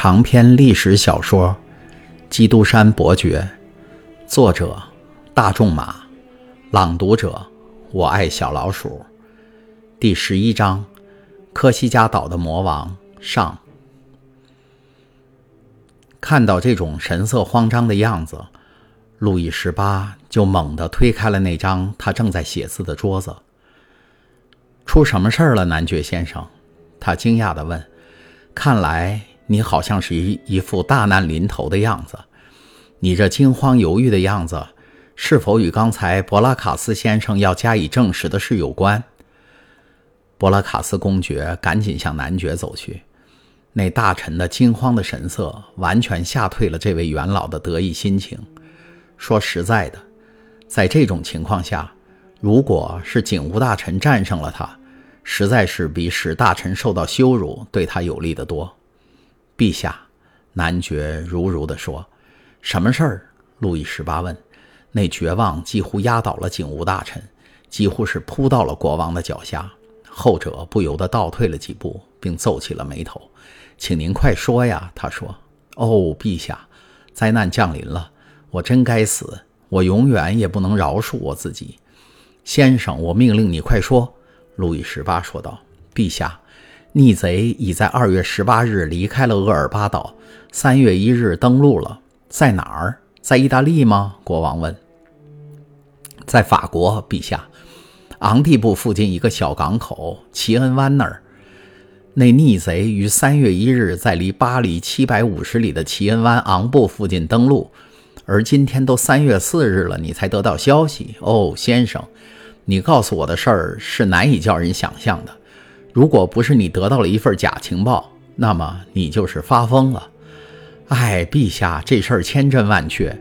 长篇历史小说《基督山伯爵》，作者大仲马，朗读者我爱小老鼠。第十一章：科西嘉岛的魔王上。看到这种神色慌张的样子，路易十八就猛地推开了那张他正在写字的桌子。出什么事儿了，男爵先生？他惊讶地问。看来。你好像是一一副大难临头的样子，你这惊慌犹豫的样子，是否与刚才博拉卡斯先生要加以证实的事有关？博拉卡斯公爵赶紧向男爵走去，那大臣的惊慌的神色完全吓退了这位元老的得意心情。说实在的，在这种情况下，如果是警务大臣战胜了他，实在是比使大臣受到羞辱对他有利得多。陛下，男爵如如地说：“什么事儿？”路易十八问。那绝望几乎压倒了警务大臣，几乎是扑到了国王的脚下。后者不由得倒退了几步，并皱起了眉头。“请您快说呀！”他说。“哦，陛下，灾难降临了！我真该死！我永远也不能饶恕我自己。”先生，我命令你快说。”路易十八说道。“陛下。”逆贼已在二月十八日离开了厄尔巴岛，三月一日登陆了。在哪儿？在意大利吗？国王问。在法国，陛下。昂蒂布附近一个小港口齐恩湾那儿。那逆贼于三月一日在离巴黎七百五十里的齐恩湾昂布附近登陆，而今天都三月四日了，你才得到消息。哦，先生，你告诉我的事儿是难以叫人想象的。如果不是你得到了一份假情报，那么你就是发疯了。哎，陛下，这事儿千真万确。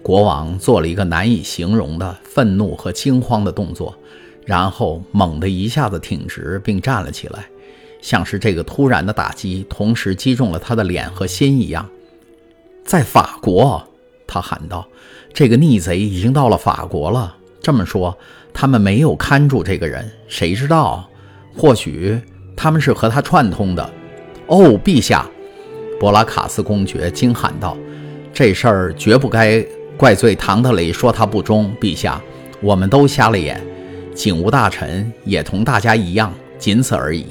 国王做了一个难以形容的愤怒和惊慌的动作，然后猛地一下子挺直并站了起来，像是这个突然的打击同时击中了他的脸和心一样。在法国，他喊道：“这个逆贼已经到了法国了。这么说，他们没有看住这个人，谁知道？”或许他们是和他串通的。哦，陛下！博拉卡斯公爵惊喊道：“这事儿绝不该怪罪唐德雷，说他不忠。陛下，我们都瞎了眼，警务大臣也同大家一样，仅此而已。”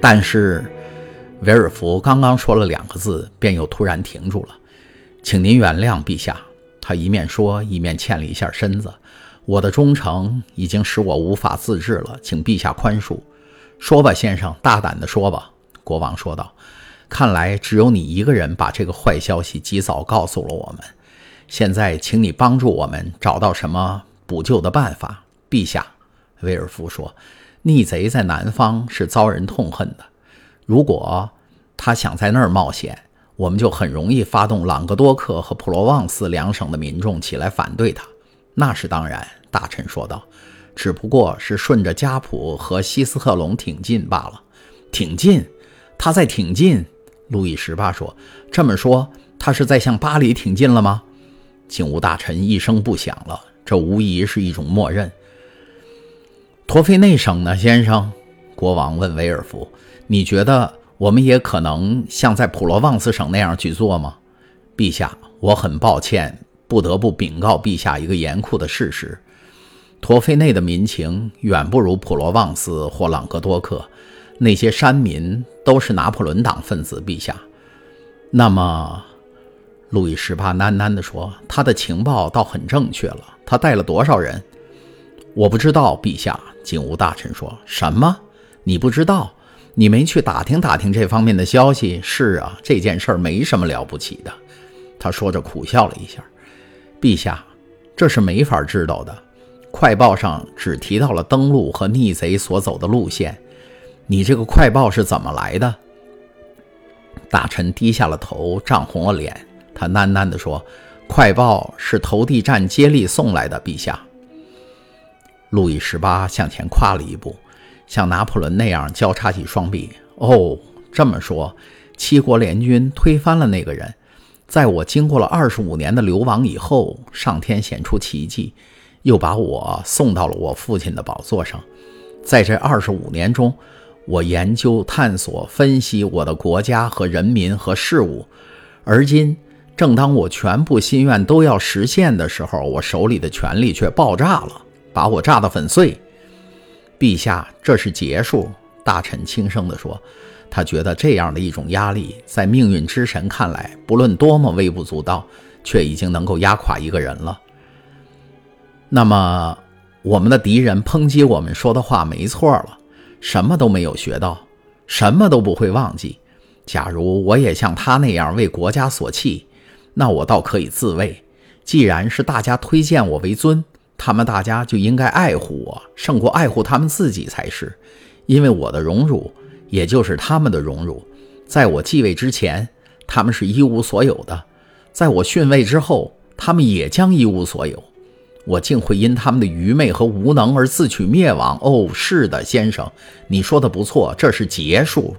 但是，维尔福刚刚说了两个字，便又突然停住了。“请您原谅，陛下。”他一面说，一面欠了一下身子。我的忠诚已经使我无法自制了，请陛下宽恕。说吧，先生，大胆地说吧。”国王说道。“看来只有你一个人把这个坏消息及早告诉了我们。现在，请你帮助我们找到什么补救的办法。”陛下，威尔夫说：“逆贼在南方是遭人痛恨的。如果他想在那儿冒险，我们就很容易发动朗格多克和普罗旺斯两省的民众起来反对他。那是当然。”大臣说道：“只不过是顺着加普和西斯特隆挺进罢了。挺进？他在挺进？”路易十八说：“这么说，他是在向巴黎挺进了吗？”警务大臣一声不响了。这无疑是一种默认。陀菲内省呢，先生？国王问维尔福：“你觉得我们也可能像在普罗旺斯省那样去做吗？”陛下，我很抱歉，不得不禀告陛下一个严酷的事实。陀菲内的民情远不如普罗旺斯或朗格多克，那些山民都是拿破仑党分子。陛下，那么，路易十八喃喃地说：“他的情报倒很正确了。他带了多少人？我不知道。”陛下，警务大臣说：“什么？你不知道？你没去打听打听这方面的消息？是啊，这件事儿没什么了不起的。”他说着苦笑了一下：“陛下，这是没法知道的。”快报上只提到了登陆和逆贼所走的路线，你这个快报是怎么来的？大臣低下了头，涨红了脸，他喃喃地说：“快报是投递站接力送来的，陛下。”路易十八向前跨了一步，像拿破仑那样交叉起双臂。哦，这么说，七国联军推翻了那个人，在我经过了二十五年的流亡以后，上天显出奇迹。又把我送到了我父亲的宝座上，在这二十五年中，我研究、探索、分析我的国家和人民和事物，而今正当我全部心愿都要实现的时候，我手里的权力却爆炸了，把我炸得粉碎。陛下，这是结束。大臣轻声地说：“他觉得这样的一种压力，在命运之神看来，不论多么微不足道，却已经能够压垮一个人了。那么，我们的敌人抨击我们说的话没错了，什么都没有学到，什么都不会忘记。假如我也像他那样为国家所弃，那我倒可以自卫。既然是大家推荐我为尊。”他们大家就应该爱护我，胜过爱护他们自己才是，因为我的荣辱，也就是他们的荣辱。在我继位之前，他们是一无所有的；在我逊位之后，他们也将一无所有。我竟会因他们的愚昧和无能而自取灭亡？哦，是的，先生，你说的不错，这是结束。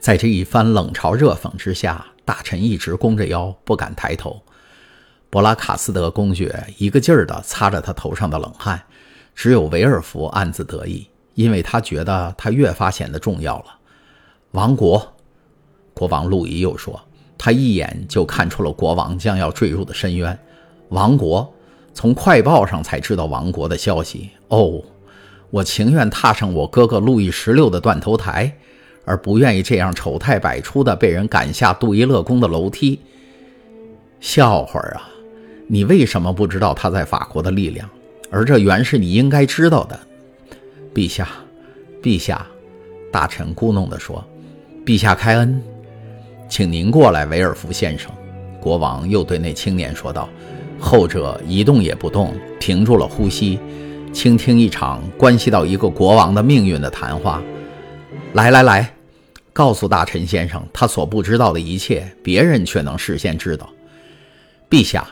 在这一番冷嘲热讽之下，大臣一直弓着腰，不敢抬头。博拉卡斯德公爵一个劲儿地擦着他头上的冷汗，只有维尔福暗自得意，因为他觉得他越发显得重要了。王国，国王路易又说，他一眼就看出了国王将要坠入的深渊。王国，从快报上才知道王国的消息。哦，我情愿踏上我哥哥路易十六的断头台，而不愿意这样丑态百出的被人赶下杜伊勒宫的楼梯。笑话啊！你为什么不知道他在法国的力量？而这原是你应该知道的，陛下，陛下，大臣咕哝地说：“陛下开恩，请您过来，维尔福先生。”国王又对那青年说道。后者一动也不动，停住了呼吸，倾听一场关系到一个国王的命运的谈话。来来来，告诉大臣先生他所不知道的一切，别人却能事先知道。陛下。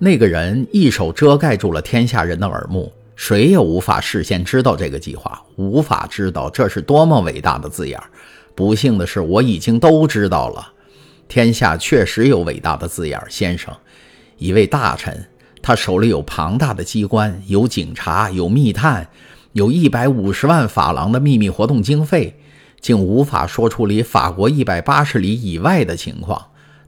那个人一手遮盖住了天下人的耳目，谁也无法事先知道这个计划，无法知道这是多么伟大的字眼。不幸的是，我已经都知道了。天下确实有伟大的字眼，先生。一位大臣，他手里有庞大的机关，有警察，有密探，有一百五十万法郎的秘密活动经费，竟无法说出离法国一百八十里以外的情况。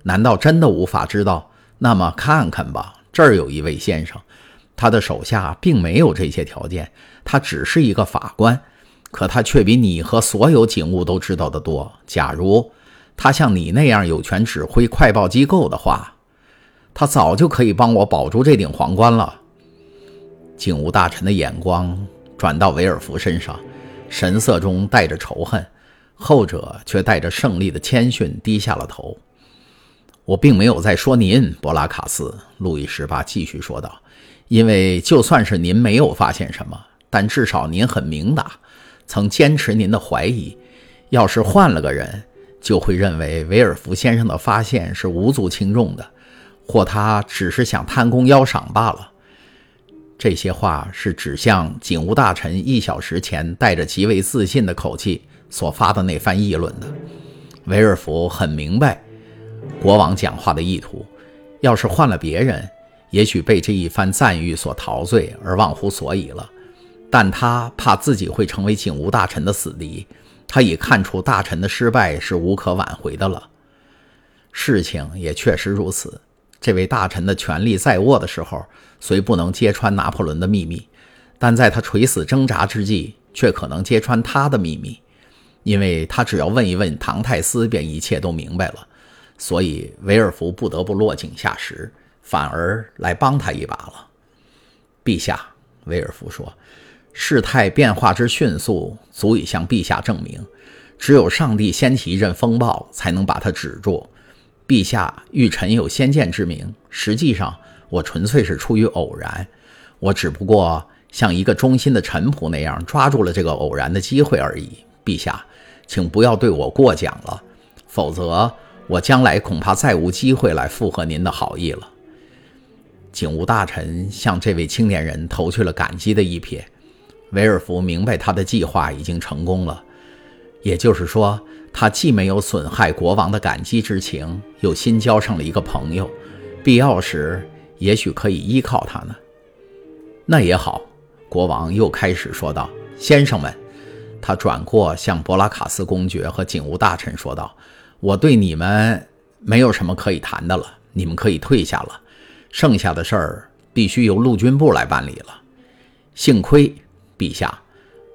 难道真的无法知道？那么看看吧。这儿有一位先生，他的手下并没有这些条件，他只是一个法官，可他却比你和所有警务都知道的多。假如他像你那样有权指挥快报机构的话，他早就可以帮我保住这顶皇冠了。警务大臣的眼光转到维尔福身上，神色中带着仇恨，后者却带着胜利的谦逊，低下了头。我并没有在说您，博拉卡斯。路易十八继续说道：“因为就算是您没有发现什么，但至少您很明达，曾坚持您的怀疑。要是换了个人，就会认为维尔福先生的发现是无足轻重的，或他只是想贪功邀赏罢了。”这些话是指向警务大臣一小时前带着极为自信的口气所发的那番议论的。维尔福很明白。国王讲话的意图，要是换了别人，也许被这一番赞誉所陶醉而忘乎所以了。但他怕自己会成为警务大臣的死敌，他已看出大臣的失败是无可挽回的了。事情也确实如此。这位大臣的权力在握的时候，虽不能揭穿拿破仑的秘密，但在他垂死挣扎之际，却可能揭穿他的秘密，因为他只要问一问唐泰斯，便一切都明白了。所以，维尔福不得不落井下石，反而来帮他一把了。陛下，威尔福说：“事态变化之迅速，足以向陛下证明，只有上帝掀起一阵风暴，才能把它止住。陛下欲臣有先见之明，实际上我纯粹是出于偶然，我只不过像一个忠心的臣仆那样抓住了这个偶然的机会而已。陛下，请不要对我过奖了，否则。”我将来恐怕再无机会来附和您的好意了。警务大臣向这位青年人投去了感激的一瞥。维尔福明白他的计划已经成功了，也就是说，他既没有损害国王的感激之情，又新交上了一个朋友，必要时也许可以依靠他呢。那也好，国王又开始说道：“先生们，他转过向博拉卡斯公爵和警务大臣说道：“我对你们没有什么可以谈的了，你们可以退下了。剩下的事儿必须由陆军部来办理了。幸亏，陛下，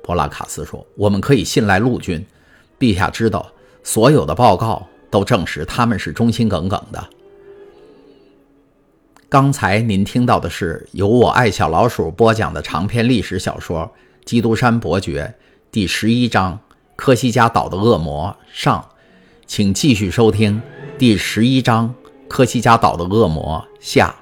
博拉卡斯说，我们可以信赖陆军。陛下知道，所有的报告都证实他们是忠心耿耿的。刚才您听到的是由我爱小老鼠播讲的长篇历史小说《基督山伯爵》。”第十一章，科西嘉岛的恶魔上，请继续收听第十一章，科西嘉岛的恶魔下。